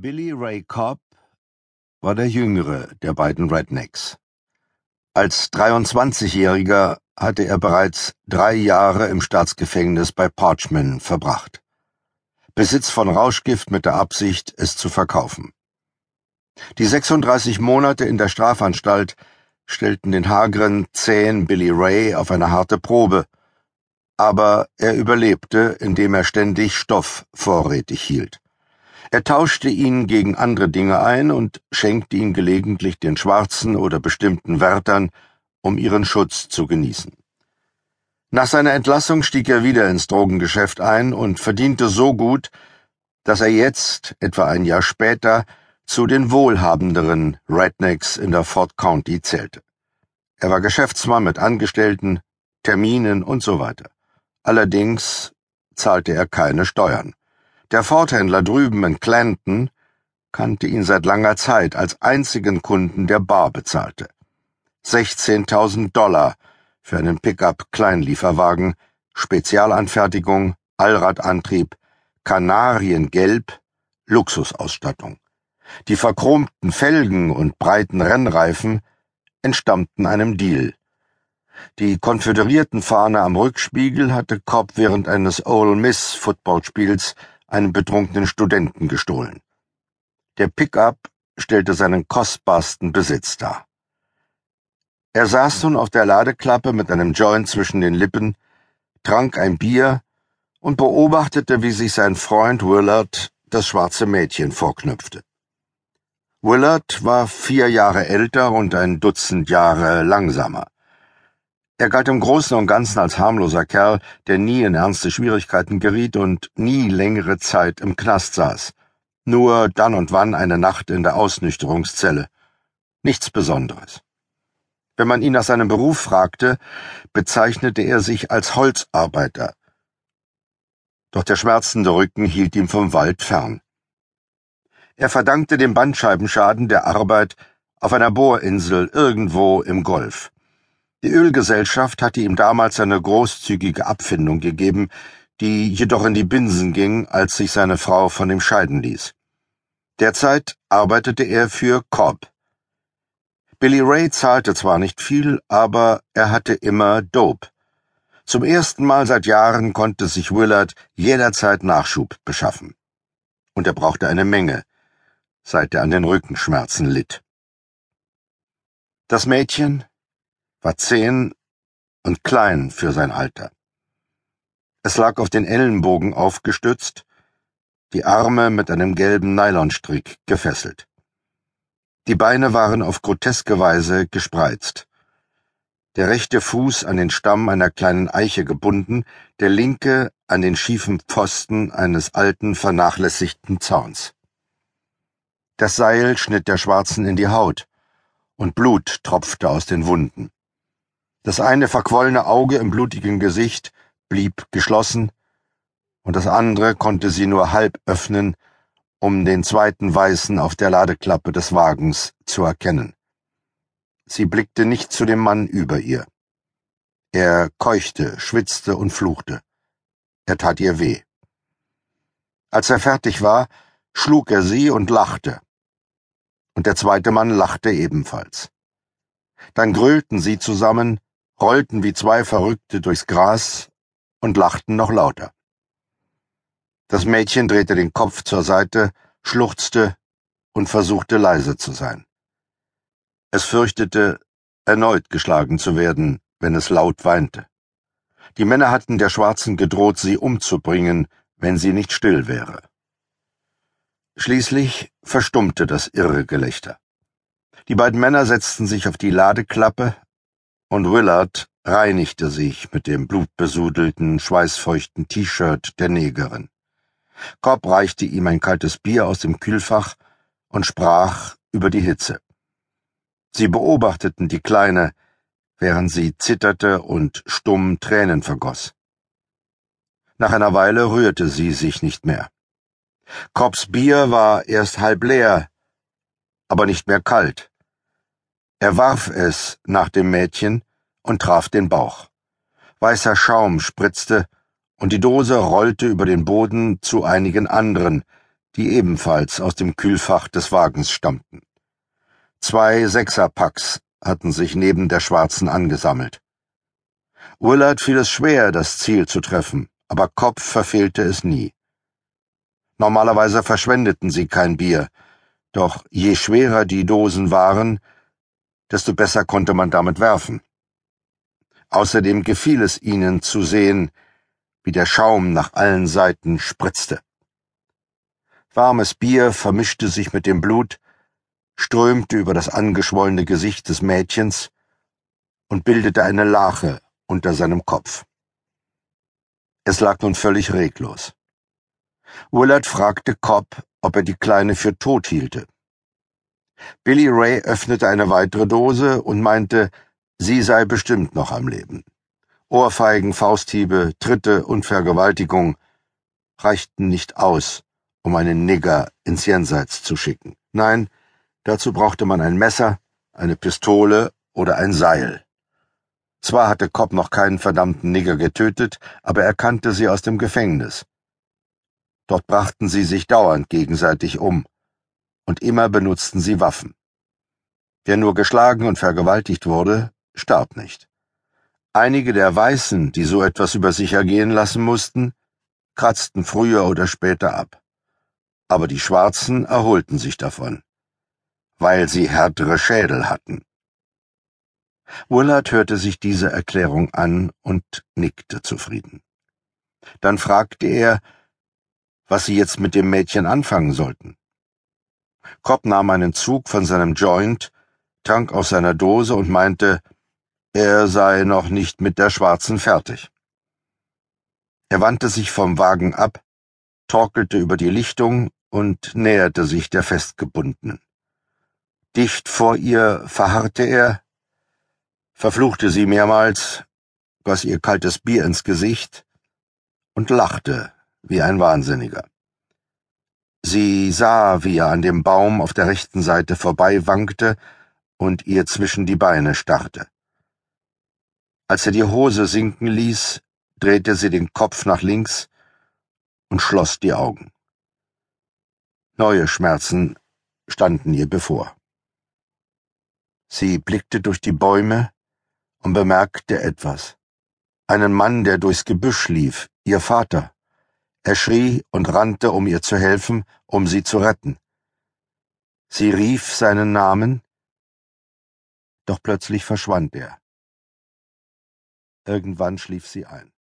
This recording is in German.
Billy Ray Cobb war der jüngere der beiden Rednecks. Als 23-Jähriger hatte er bereits drei Jahre im Staatsgefängnis bei Parchman verbracht. Besitz von Rauschgift mit der Absicht, es zu verkaufen. Die 36 Monate in der Strafanstalt stellten den hageren, zähen Billy Ray auf eine harte Probe, aber er überlebte, indem er ständig Stoff vorrätig hielt. Er tauschte ihn gegen andere Dinge ein und schenkte ihn gelegentlich den Schwarzen oder bestimmten Wärtern, um ihren Schutz zu genießen. Nach seiner Entlassung stieg er wieder ins Drogengeschäft ein und verdiente so gut, dass er jetzt, etwa ein Jahr später, zu den wohlhabenderen Rednecks in der Fort County zählte. Er war Geschäftsmann mit Angestellten, Terminen und so weiter. Allerdings zahlte er keine Steuern. Der Forthändler drüben in Clanton kannte ihn seit langer Zeit als einzigen Kunden, der bar bezahlte. 16.000 Dollar für einen Pickup-Kleinlieferwagen, Spezialanfertigung, Allradantrieb, Kanariengelb, Luxusausstattung. Die verchromten Felgen und breiten Rennreifen entstammten einem Deal. Die Konföderiertenfahne am Rückspiegel hatte Cobb während eines Ole Miss Footballspiels einem betrunkenen Studenten gestohlen. Der Pickup stellte seinen kostbarsten Besitz dar. Er saß nun auf der Ladeklappe mit einem Joint zwischen den Lippen, trank ein Bier und beobachtete, wie sich sein Freund Willard das schwarze Mädchen vorknüpfte. Willard war vier Jahre älter und ein Dutzend Jahre langsamer. Er galt im Großen und Ganzen als harmloser Kerl, der nie in ernste Schwierigkeiten geriet und nie längere Zeit im Knast saß. Nur dann und wann eine Nacht in der Ausnüchterungszelle. Nichts Besonderes. Wenn man ihn nach seinem Beruf fragte, bezeichnete er sich als Holzarbeiter. Doch der schmerzende Rücken hielt ihm vom Wald fern. Er verdankte dem Bandscheibenschaden der Arbeit auf einer Bohrinsel irgendwo im Golf. Die Ölgesellschaft hatte ihm damals eine großzügige Abfindung gegeben, die jedoch in die Binsen ging, als sich seine Frau von ihm scheiden ließ. Derzeit arbeitete er für Cobb. Billy Ray zahlte zwar nicht viel, aber er hatte immer Dope. Zum ersten Mal seit Jahren konnte sich Willard jederzeit Nachschub beschaffen. Und er brauchte eine Menge, seit er an den Rückenschmerzen litt. Das Mädchen, war zehn und klein für sein Alter. Es lag auf den Ellenbogen aufgestützt, die Arme mit einem gelben Nylonstrick gefesselt. Die Beine waren auf groteske Weise gespreizt. Der rechte Fuß an den Stamm einer kleinen Eiche gebunden, der linke an den schiefen Pfosten eines alten, vernachlässigten Zauns. Das Seil schnitt der Schwarzen in die Haut, und Blut tropfte aus den Wunden. Das eine verquollene Auge im blutigen Gesicht blieb geschlossen, und das andere konnte sie nur halb öffnen, um den zweiten Weißen auf der Ladeklappe des Wagens zu erkennen. Sie blickte nicht zu dem Mann über ihr. Er keuchte, schwitzte und fluchte. Er tat ihr weh. Als er fertig war, schlug er sie und lachte. Und der zweite Mann lachte ebenfalls. Dann grölten sie zusammen, rollten wie zwei Verrückte durchs Gras und lachten noch lauter. Das Mädchen drehte den Kopf zur Seite, schluchzte und versuchte leise zu sein. Es fürchtete, erneut geschlagen zu werden, wenn es laut weinte. Die Männer hatten der Schwarzen gedroht, sie umzubringen, wenn sie nicht still wäre. Schließlich verstummte das irre Gelächter. Die beiden Männer setzten sich auf die Ladeklappe, und Willard reinigte sich mit dem blutbesudelten, schweißfeuchten T-Shirt der Negerin. Cobb reichte ihm ein kaltes Bier aus dem Kühlfach und sprach über die Hitze. Sie beobachteten die Kleine, während sie zitterte und stumm Tränen vergoss. Nach einer Weile rührte sie sich nicht mehr. Cobbs Bier war erst halb leer, aber nicht mehr kalt. Er warf es nach dem Mädchen und traf den Bauch. Weißer Schaum spritzte, und die Dose rollte über den Boden zu einigen anderen, die ebenfalls aus dem Kühlfach des Wagens stammten. Zwei Sechserpacks hatten sich neben der Schwarzen angesammelt. Willard fiel es schwer, das Ziel zu treffen, aber Kopf verfehlte es nie. Normalerweise verschwendeten sie kein Bier, doch je schwerer die Dosen waren, desto besser konnte man damit werfen. Außerdem gefiel es ihnen zu sehen, wie der Schaum nach allen Seiten spritzte. Warmes Bier vermischte sich mit dem Blut, strömte über das angeschwollene Gesicht des Mädchens und bildete eine Lache unter seinem Kopf. Es lag nun völlig reglos. Willard fragte Cobb, ob er die Kleine für tot hielte. Billy Ray öffnete eine weitere Dose und meinte, sie sei bestimmt noch am Leben. Ohrfeigen, Fausthiebe, Tritte und Vergewaltigung reichten nicht aus, um einen Nigger ins Jenseits zu schicken. Nein, dazu brauchte man ein Messer, eine Pistole oder ein Seil. Zwar hatte Cobb noch keinen verdammten Nigger getötet, aber er kannte sie aus dem Gefängnis. Dort brachten sie sich dauernd gegenseitig um, und immer benutzten sie Waffen. Wer nur geschlagen und vergewaltigt wurde, starb nicht. Einige der Weißen, die so etwas über sich ergehen lassen mussten, kratzten früher oder später ab. Aber die Schwarzen erholten sich davon, weil sie härtere Schädel hatten. Willard hörte sich diese Erklärung an und nickte zufrieden. Dann fragte er, was sie jetzt mit dem Mädchen anfangen sollten. Cobb nahm einen Zug von seinem Joint, trank aus seiner Dose und meinte, er sei noch nicht mit der Schwarzen fertig. Er wandte sich vom Wagen ab, torkelte über die Lichtung und näherte sich der Festgebundenen. Dicht vor ihr verharrte er, verfluchte sie mehrmals, goss ihr kaltes Bier ins Gesicht und lachte wie ein Wahnsinniger. Sie sah, wie er an dem Baum auf der rechten Seite vorbei wankte und ihr zwischen die Beine starrte. Als er die Hose sinken ließ, drehte sie den Kopf nach links und schloss die Augen. Neue Schmerzen standen ihr bevor. Sie blickte durch die Bäume und bemerkte etwas. Einen Mann, der durchs Gebüsch lief, ihr Vater. Er schrie und rannte, um ihr zu helfen, um sie zu retten. Sie rief seinen Namen, doch plötzlich verschwand er. Irgendwann schlief sie ein.